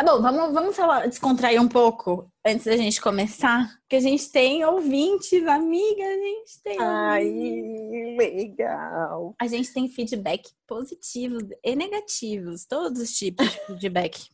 Tá bom, vamos, vamos falar, descontrair um pouco antes da gente começar. Porque a gente tem ouvintes, amiga, a gente tem. Ai, legal. A gente tem feedback positivos e negativos, todos os tipos de feedback.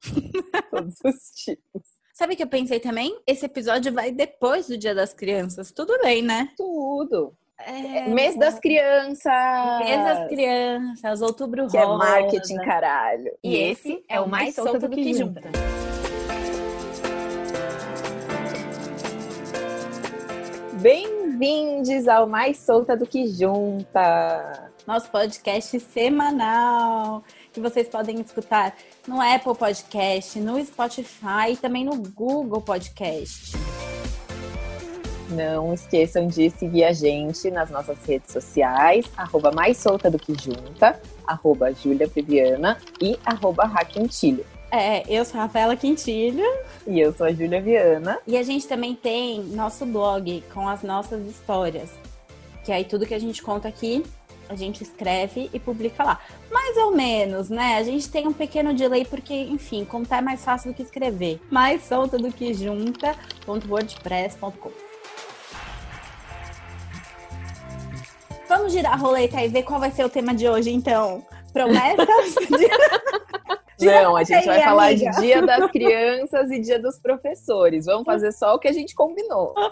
Todos os tipos. Sabe o que eu pensei também? Esse episódio vai depois do Dia das Crianças. Tudo bem, né? Tudo. É... Mês das crianças. Mês das crianças, outubro Que é rosa. marketing, caralho. E esse é o mais solto do que junta. Bem-vindos ao Mais Solta do que Junta. Nosso podcast semanal, que vocês podem escutar no Apple Podcast, no Spotify e também no Google Podcast. Não esqueçam de seguir a gente nas nossas redes sociais, arroba Mais Solta do que Junta, arroba Júlia Viviana e arroba Raquentilho. É, eu sou a Rafaela Quintilho E eu sou a Júlia Viana. e a gente também tem nosso blog com as nossas histórias. Que aí tudo que a gente conta aqui, a gente escreve e publica lá. Mais ou menos, né? A gente tem um pequeno delay porque, enfim, contar é mais fácil do que escrever. Mais solta do que junta.wordpress.com. Vamos girar a roleta e ver qual vai ser o tema de hoje, então. Promessas. Não, a gente vai aí, falar amiga. de Dia das Crianças e Dia dos Professores. Vamos fazer só o que a gente combinou.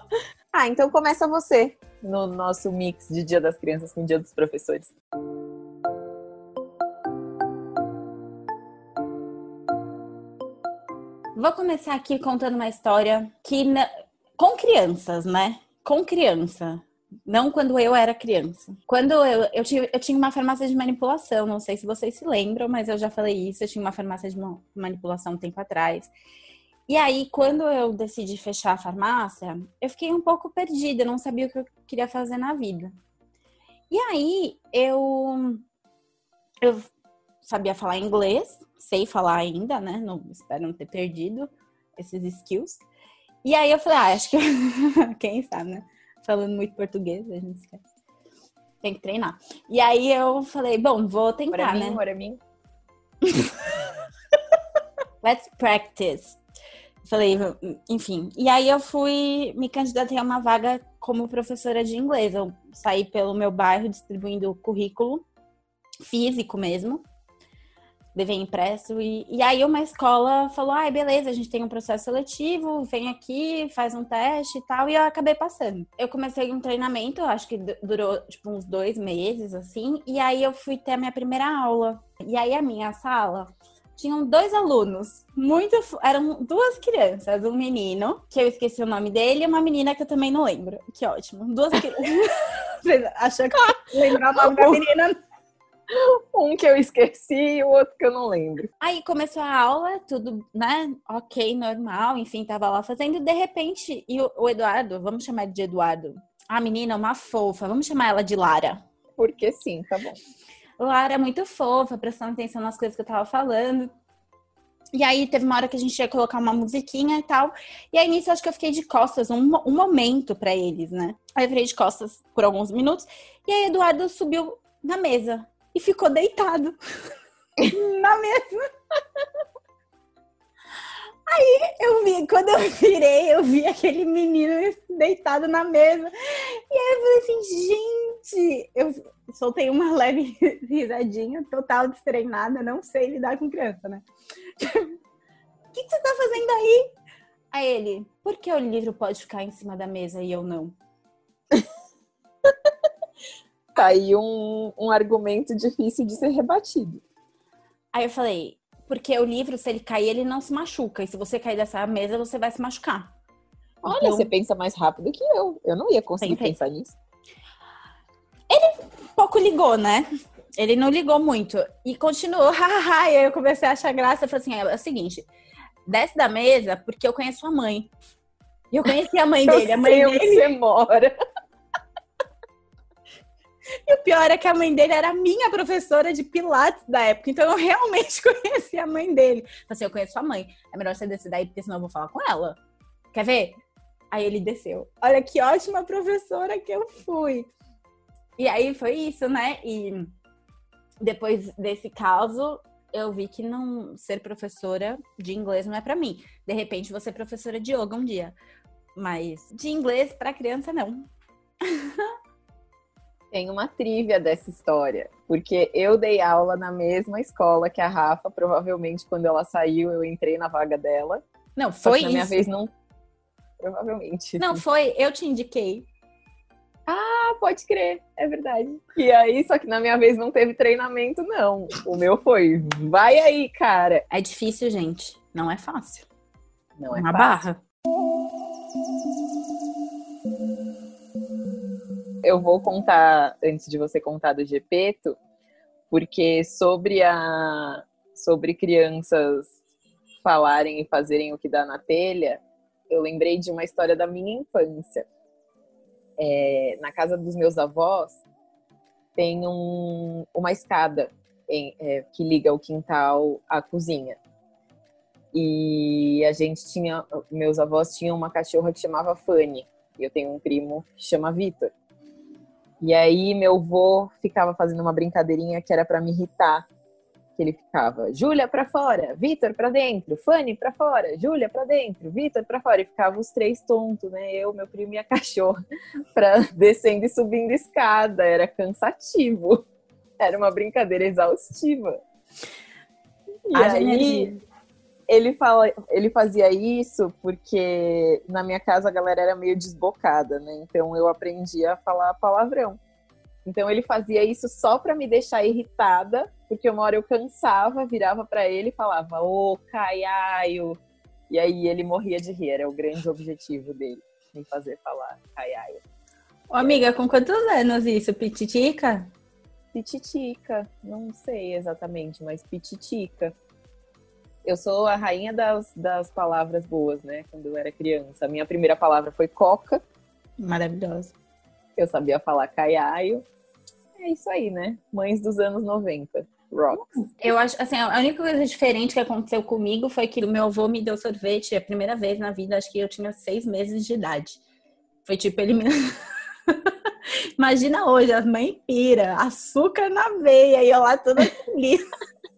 Ah, então começa você no nosso mix de Dia das Crianças com Dia dos Professores. Vou começar aqui contando uma história que na- com crianças, né? Com criança. Não quando eu era criança. Quando eu, eu, tinha, eu tinha uma farmácia de manipulação, não sei se vocês se lembram, mas eu já falei isso. Eu tinha uma farmácia de ma- manipulação um tempo atrás. E aí, quando eu decidi fechar a farmácia, eu fiquei um pouco perdida, não sabia o que eu queria fazer na vida. E aí, eu, eu sabia falar inglês, sei falar ainda, né? Não, espero não ter perdido esses skills. E aí eu falei, ah, acho que quem sabe, né? Falando muito português, a gente esquece. Tem que treinar. E aí eu falei, bom, vou tentar, mim, né? para mim. Let's practice. Falei, enfim. E aí eu fui me candidatei a uma vaga como professora de inglês. Eu saí pelo meu bairro distribuindo currículo físico mesmo. Levei impresso. E, e aí uma escola falou: ai, beleza, a gente tem um processo seletivo, vem aqui, faz um teste e tal. E eu acabei passando. Eu comecei um treinamento, acho que du- durou tipo uns dois meses, assim. E aí eu fui ter a minha primeira aula. E aí a minha sala tinham dois alunos, muito eram duas crianças, um menino, que eu esqueci o nome dele, e uma menina que eu também não lembro. Que ótimo. Duas crianças. Vocês acham que lembrar o nome da menina? Um que eu esqueci e o outro que eu não lembro. Aí começou a aula, tudo, né? Ok, normal, enfim, tava lá fazendo, de repente, e o, Eduardo, vamos chamar de Eduardo. A menina é uma fofa, vamos chamar ela de Lara. Porque sim, tá bom. Lara é muito fofa, prestando atenção nas coisas que eu tava falando. E aí teve uma hora que a gente ia colocar uma musiquinha e tal. E aí nisso eu acho que eu fiquei de costas um, um momento pra eles, né? Aí eu virei de costas por alguns minutos. E aí Eduardo subiu na mesa e ficou deitado na mesa. Aí eu vi, quando eu virei, eu vi aquele menino deitado na mesa. E aí eu falei assim, gente, eu soltei uma leve risadinha, total destreinada, não sei lidar com criança, né? O que, que você tá fazendo aí? Aí ele, por que o livro pode ficar em cima da mesa e eu não? Tá aí um, um argumento difícil de ser rebatido. Aí eu falei, porque o livro, se ele cair, ele não se machuca. E se você cair dessa mesa, você vai se machucar. Olha, Então- você pensa mais rápido que eu. Eu não ia conseguir Pensei. pensar nisso. pouco ligou, né? Ele não ligou muito. E continuou, hahaha. E aí eu comecei a achar graça. Eu falei assim: é, o seguinte, desce da mesa porque eu conheço a mãe. E eu conheci a mãe dele. A mãe sei onde dele. você mora. E o pior é que a mãe dele era minha professora de Pilates da época. Então eu realmente conheci a mãe dele. Falei assim: eu conheço a mãe. É melhor você descer daí, porque senão eu vou falar com ela. Quer ver? Aí ele desceu. Olha que ótima professora que eu fui. E aí foi isso, né? E depois desse caso, eu vi que não ser professora de inglês não é para mim. De repente, vou ser professora de yoga um dia. Mas de inglês para criança, não. Tem uma trivia dessa história, porque eu dei aula na mesma escola que a Rafa, provavelmente quando ela saiu, eu entrei na vaga dela. Não, foi isso. Na minha vez não provavelmente. Não, foi, eu te indiquei. Ah, pode crer, é verdade. E aí, só que na minha vez não teve treinamento, não. O meu foi, vai aí, cara. É difícil, gente. Não é fácil. Não é Uma fácil. barra. Eu vou contar, antes de você contar do Gepeto, porque sobre a sobre crianças falarem e fazerem o que dá na telha, eu lembrei de uma história da minha infância. É, na casa dos meus avós tem um, uma escada em, é, que liga o quintal à cozinha. E a gente tinha, meus avós tinham uma cachorra que chamava Fanny. E eu tenho um primo que chama Vitor. E aí meu avô ficava fazendo uma brincadeirinha que era para me irritar. Que ele ficava, Júlia para fora, Vitor para dentro, Fanny para fora, Júlia para dentro, Vitor para fora. E ficava os três tontos, né? Eu, meu primo e a cachorra, para descendo e subindo escada. Era cansativo. Era uma brincadeira exaustiva. E aí, ele, fala, ele fazia isso porque na minha casa a galera era meio desbocada, né? Então eu aprendi a falar palavrão. Então ele fazia isso só para me deixar irritada, porque uma hora eu cansava, virava para ele e falava: "Ô, caiaio". E aí ele morria de rir, era o grande objetivo dele, me fazer falar caiaio. Ô, amiga, com quantos anos isso? Pititica? Pititica, não sei exatamente, mas pititica eu sou a rainha das, das palavras boas, né? Quando eu era criança. A minha primeira palavra foi coca. Maravilhosa. Eu sabia falar caiaio. É isso aí, né? Mães dos anos 90. Rocks. Eu acho, assim, a única coisa diferente que aconteceu comigo foi que o meu avô me deu sorvete a primeira vez na vida, acho que eu tinha seis meses de idade. Foi tipo, ele me... Imagina hoje, as mães pira, açúcar na veia e eu lá toda feliz.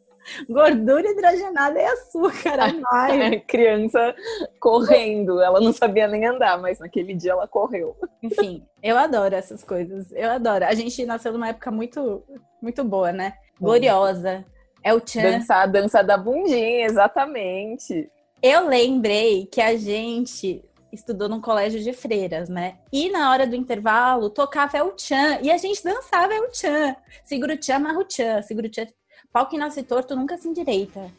Gordura hidrogenada e açúcar. A criança correndo, ela não sabia nem andar, mas naquele dia ela correu. Enfim, eu adoro essas coisas. Eu adoro. A gente nasceu numa época muito, muito boa, né? Gloriosa. É o Chan. Dançar a dança da bundinha, exatamente. Eu lembrei que a gente estudou num colégio de freiras, né? E na hora do intervalo tocava El Chan e a gente dançava El Chan. Segura o Chan, amarra o Chan. Segura o Chan, Pau que nasce torto nunca se endireita.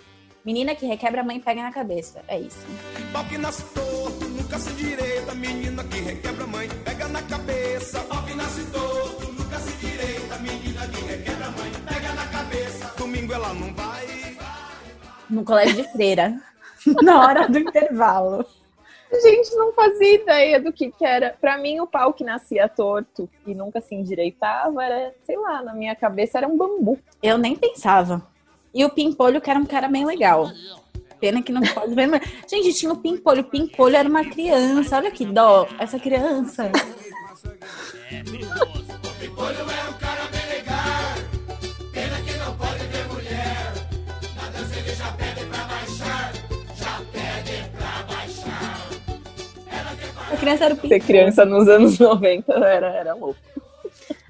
Menina que requebra a mãe pega na cabeça. É isso. Pau que nasce torto nunca se endireita. Menina que requebra mãe pega na cabeça. Pau que nasce torto nunca se endireita. Menina que requebra mãe pega na cabeça. Domingo ela não vai. No colégio de freira. na hora do intervalo. A gente não fazia ideia do que, que era. Para mim, o pau que nascia torto e nunca se endireitava era, sei lá, na minha cabeça era um bambu. Eu nem pensava. E o Pimpolho, que era um cara bem legal. Pena que não pode ver. Mas... Gente, tinha o Pimpolho. O Pimpolho era uma criança. Olha que dó. Essa criança. Criança era o Ser criança nos anos 90 era, era louco.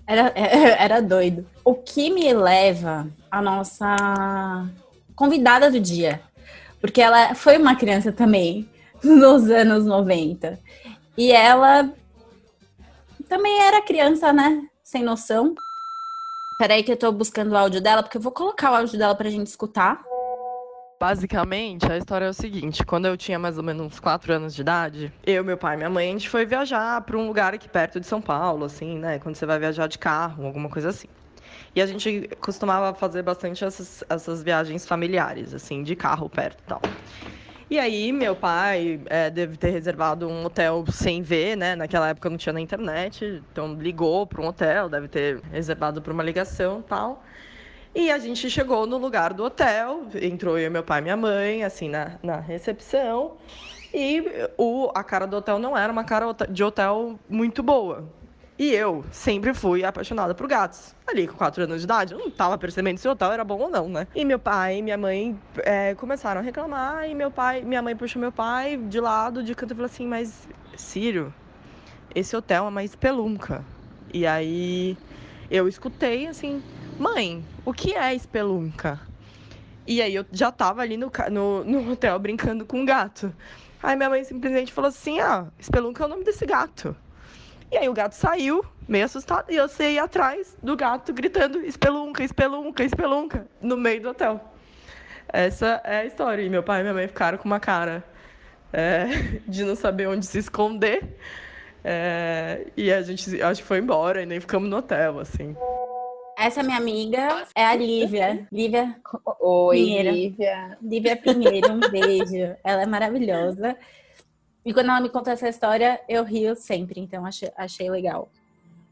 Era, era doido. O que me leva a nossa convidada do dia. Porque ela foi uma criança também, nos anos 90. E ela também era criança, né? Sem noção. Peraí que eu tô buscando o áudio dela, porque eu vou colocar o áudio dela pra gente escutar. Basicamente, a história é o seguinte: quando eu tinha mais ou menos uns 4 anos de idade, eu, meu pai e minha mãe, a gente foi viajar para um lugar aqui perto de São Paulo, assim, né? Quando você vai viajar de carro, alguma coisa assim. E a gente costumava fazer bastante essas, essas viagens familiares, assim, de carro perto e tal. E aí, meu pai é, deve ter reservado um hotel sem ver, né? Naquela época não tinha na internet, então ligou para um hotel, deve ter reservado por uma ligação e tal. E a gente chegou no lugar do hotel, entrou eu, meu pai e minha mãe, assim, na, na recepção. E o, a cara do hotel não era uma cara de hotel muito boa. E eu sempre fui apaixonada por gatos. Ali com 4 anos de idade, eu não tava percebendo se o hotel era bom ou não, né? E meu pai e minha mãe é, começaram a reclamar, e meu pai, minha mãe puxou meu pai de lado, de canto, e falou assim: Mas, Círio, esse hotel é uma espelunca. E aí eu escutei assim: Mãe, o que é espelunca? E aí eu já tava ali no, no, no hotel brincando com um gato. Aí minha mãe simplesmente falou assim: Ah, espelunca é o nome desse gato. E aí o gato saiu, meio assustado, e eu saí atrás do gato gritando: espelunca, espelunca, espelunca, no meio do hotel. Essa é a história. E meu pai e minha mãe ficaram com uma cara é, de não saber onde se esconder. É, e a gente acho que foi embora e nem ficamos no hotel, assim. Essa minha amiga é a Lívia. Lívia Oi, Pinheiro. Lívia. Lívia Pinheiro, um beijo. Ela é maravilhosa. E quando ela me contou essa história, eu rio sempre, então achei, achei legal.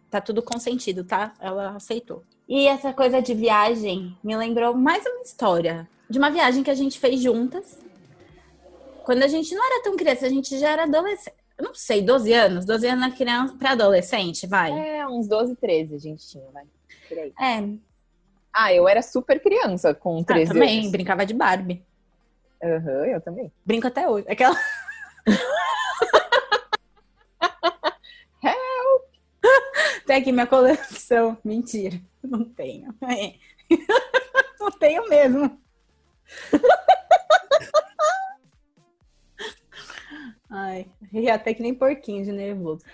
Tá tudo consentido, tá? Ela aceitou. E essa coisa de viagem me lembrou mais uma história de uma viagem que a gente fez juntas. Quando a gente não era tão criança, a gente já era adolescente. Eu não sei, 12 anos? 12 anos na criança para adolescente, vai. É, uns 12, 13 a gente tinha, vai. Por aí. É, Ah, eu era super criança com ah, 13 também, anos. brincava de Barbie. Aham, eu também. Brinco até hoje. Aquela. Tem aqui minha coleção. Mentira, não tenho. É. Não tenho mesmo. Ai, ri até que nem porquinho de nervoso.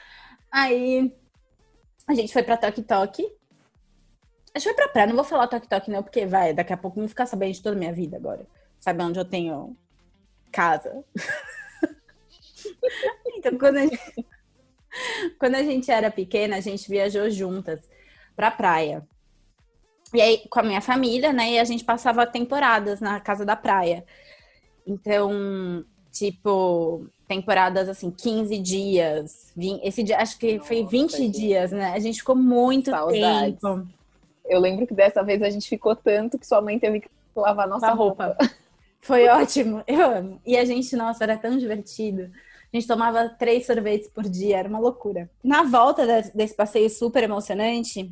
Aí a gente foi pra Tok Tok. A gente foi pra praia, não vou falar Tok não, porque vai, daqui a pouco vão ficar sabendo de toda a minha vida agora. Sabe onde eu tenho casa. então, quando a, gente, quando a gente era pequena, a gente viajou juntas pra praia. E aí, com a minha família, né? E a gente passava temporadas na casa da praia. Então, tipo, temporadas assim, 15 dias. vin- Esse dia, acho que foi Nossa, 20 gente. dias, né? A gente ficou muito Saudades. tempo. Eu lembro que dessa vez a gente ficou tanto que sua mãe teve que lavar nossa Nossa roupa. Foi ótimo, eu amo. E a gente, nossa, era tão divertido. A gente tomava três sorvetes por dia, era uma loucura. Na volta des- desse passeio super emocionante,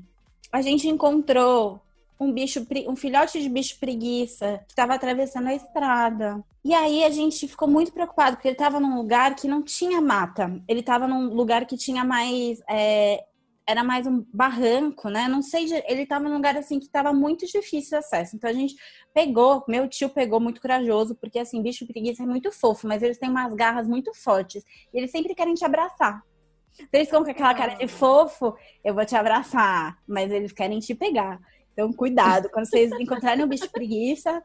a gente encontrou um bicho, um filhote de bicho preguiça que estava atravessando a estrada. E aí a gente ficou muito preocupado, porque ele estava num lugar que não tinha mata. Ele estava num lugar que tinha mais. é, era mais um barranco, né? Não sei, ele estava num lugar assim que estava muito difícil de acesso. Então a gente pegou, meu tio pegou muito corajoso, porque assim, bicho preguiça é muito fofo, mas eles têm umas garras muito fortes. E eles sempre querem te abraçar. Então, eles ficam com aquela cara de fofo, eu vou te abraçar, mas eles querem te pegar. Então, cuidado, quando vocês encontrarem um bicho preguiça,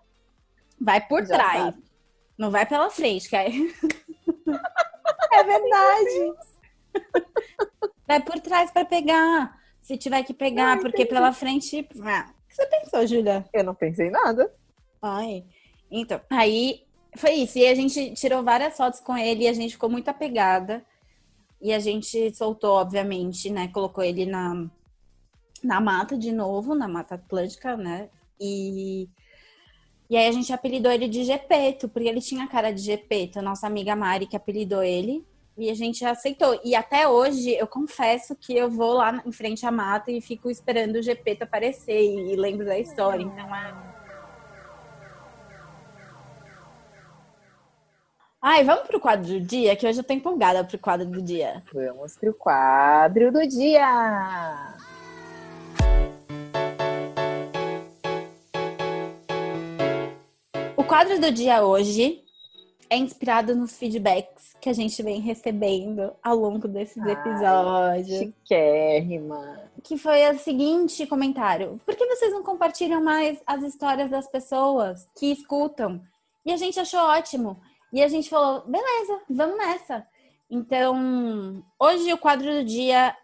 vai por Já trás. sabe. Não vai pela frente, que aí... É verdade. Vai por trás pra pegar. Se tiver que pegar, porque pela frente. Ah, o que você pensou, Julia? Eu não pensei nada. Ai. Então, aí foi isso. E a gente tirou várias fotos com ele e a gente ficou muito apegada. E a gente soltou, obviamente, né? Colocou ele na, na mata de novo, na Mata Atlântica, né? E, e aí a gente apelidou ele de Gepeto, porque ele tinha cara de Gepeto. A nossa amiga Mari que apelidou ele. E a gente aceitou. E até hoje, eu confesso que eu vou lá em frente à mata e fico esperando o Gepeto aparecer e, e lembro da história. Então é. Ai, vamos pro quadro do dia, que hoje eu tô empolgada pro quadro do dia. Vamos pro quadro do dia. O quadro do dia hoje é inspirado nos feedbacks que a gente vem recebendo ao longo desses Ai, episódios. Chiquérrima. Que foi o seguinte comentário: Por que vocês não compartilham mais as histórias das pessoas que escutam? E a gente achou ótimo. E a gente falou: beleza, vamos nessa. Então, hoje o quadro do dia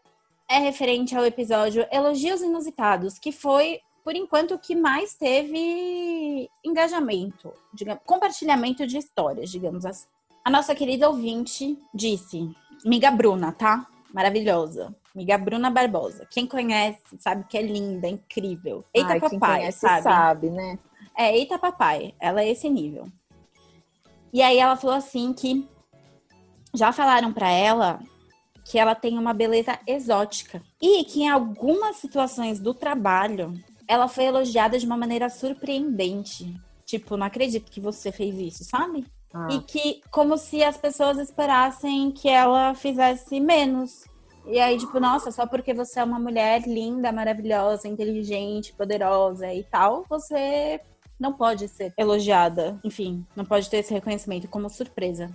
é referente ao episódio Elogios Inusitados, que foi, por enquanto, o que mais teve engajamento, digamos, compartilhamento de histórias, digamos assim. A nossa querida ouvinte disse, Miga Bruna, tá? Maravilhosa. Miga Bruna Barbosa. Quem conhece sabe que é linda, é incrível. Eita Ai, quem papai, conhece sabe? sabe, né? É, eita papai. Ela é esse nível. E aí ela falou assim que já falaram pra ela que ela tem uma beleza exótica e que em algumas situações do trabalho ela foi elogiada de uma maneira surpreendente. Tipo, não acredito que você fez isso, sabe? Ah. E que, como se as pessoas esperassem que ela fizesse menos. E aí, tipo, nossa, só porque você é uma mulher linda, maravilhosa, inteligente, poderosa e tal, você não pode ser elogiada. Enfim, não pode ter esse reconhecimento como surpresa.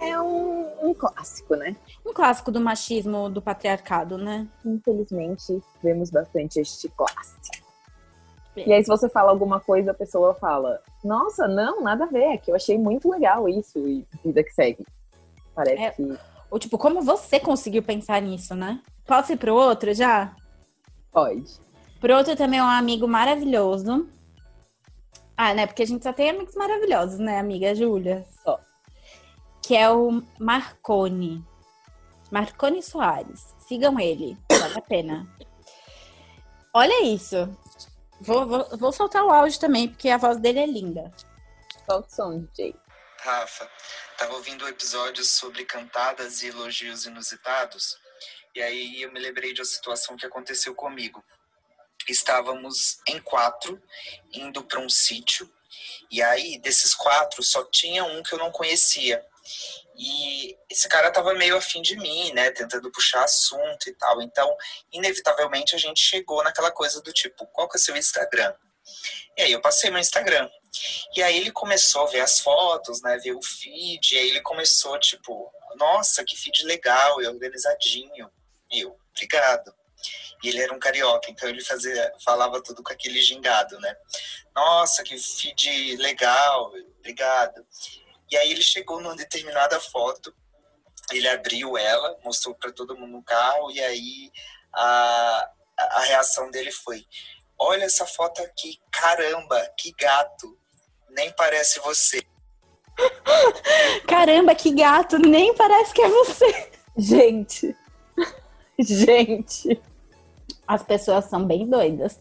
É um, um clássico, né? Um clássico do machismo, do patriarcado, né? Infelizmente, vemos bastante este clássico. E aí, se você fala alguma coisa, a pessoa fala: Nossa, não, nada a ver, é que eu achei muito legal isso, e vida que segue. Parece É. que Ou, tipo, como você conseguiu pensar nisso, né? Posso ir pro outro já? pode. Pro outro também é um amigo maravilhoso. Ah, né? Porque a gente só tem amigos maravilhosos, né, amiga Júlia? Só. Que é o Marcone. Marcone Soares. Sigam ele. Vale a pena. Olha isso. Vou, vou, vou soltar o áudio também, porque a voz dele é linda. Solta o som, DJ. Rafa, tava ouvindo um episódio sobre cantadas e elogios inusitados, e aí eu me lembrei de uma situação que aconteceu comigo. Estávamos em quatro, indo para um sítio, e aí desses quatro só tinha um que eu não conhecia. E esse cara tava meio afim de mim, né, tentando puxar assunto e tal. Então, inevitavelmente a gente chegou naquela coisa do tipo, qual que é o seu Instagram? E aí eu passei meu Instagram. E aí ele começou a ver as fotos, né? Ver o feed. E aí ele começou, tipo, nossa, que feed legal e organizadinho. E eu, obrigado. E ele era um carioca, então ele fazia, falava tudo com aquele gingado, né? Nossa, que feed legal, obrigado. E aí ele chegou numa determinada foto, ele abriu ela, mostrou para todo mundo no carro, e aí a, a reação dele foi: Olha essa foto aqui, caramba, que gato. Nem parece você. Caramba, que gato! Nem parece que é você. Gente. Gente. As pessoas são bem doidas.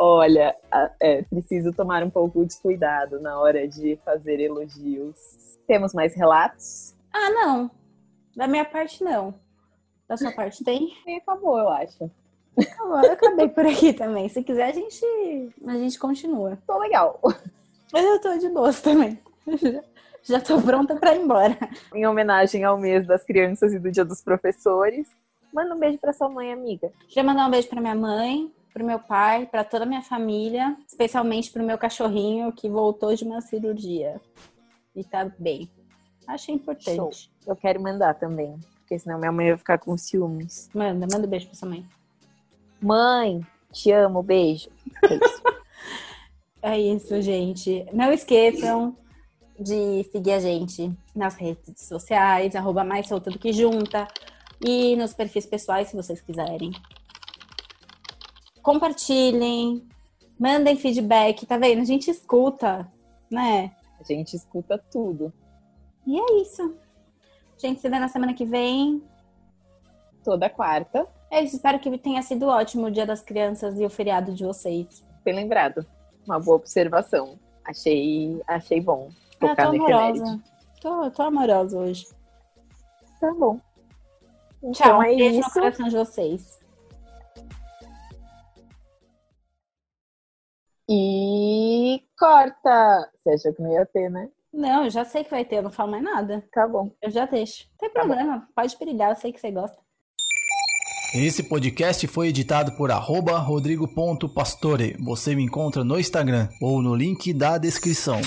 Olha, é preciso tomar um pouco de cuidado na hora de fazer elogios. Temos mais relatos? Ah, não. Da minha parte, não. Da sua parte tem? E acabou, eu acho. Agora eu acabei por aqui também. Se quiser, a gente, a gente continua. Tô legal. Mas eu tô de boas também. Já- Já tô pronta pra ir embora. Em homenagem ao mês das crianças e do dia dos professores. Manda um beijo pra sua mãe, amiga. Queria mandar um beijo pra minha mãe, pro meu pai, pra toda a minha família, especialmente pro meu cachorrinho que voltou de uma cirurgia e tá bem. Achei importante. Show. Eu quero mandar também. Porque senão minha mãe vai ficar com ciúmes. Manda, manda um beijo pra sua mãe. Mãe, te amo, beijo. É isso. É isso, gente. Não esqueçam de seguir a gente nas redes sociais, arroba mais solta do que junta, e nos perfis pessoais, se vocês quiserem. Compartilhem, mandem feedback, tá vendo? A gente escuta, né? A gente escuta tudo. E é isso. A gente se vê na semana que vem. Toda quarta. É isso, espero que tenha sido ótimo o Dia das Crianças e o feriado de vocês. Bem lembrado. Uma boa observação. Achei, achei bom. Ah, tô no amorosa. Tô, tô amorosa hoje. Tá bom. Então Tchau, é um beijo no isso. coração de vocês. E corta! Você achou que não ia ter, né? Não, eu já sei que vai ter, eu não falo mais nada. Tá bom. Eu já deixo. Não tem Tá bom. problema, pode brilhar, eu sei que você gosta. Esse podcast foi editado por arroba rodrigo.pastore. Você me encontra no Instagram ou no link da descrição.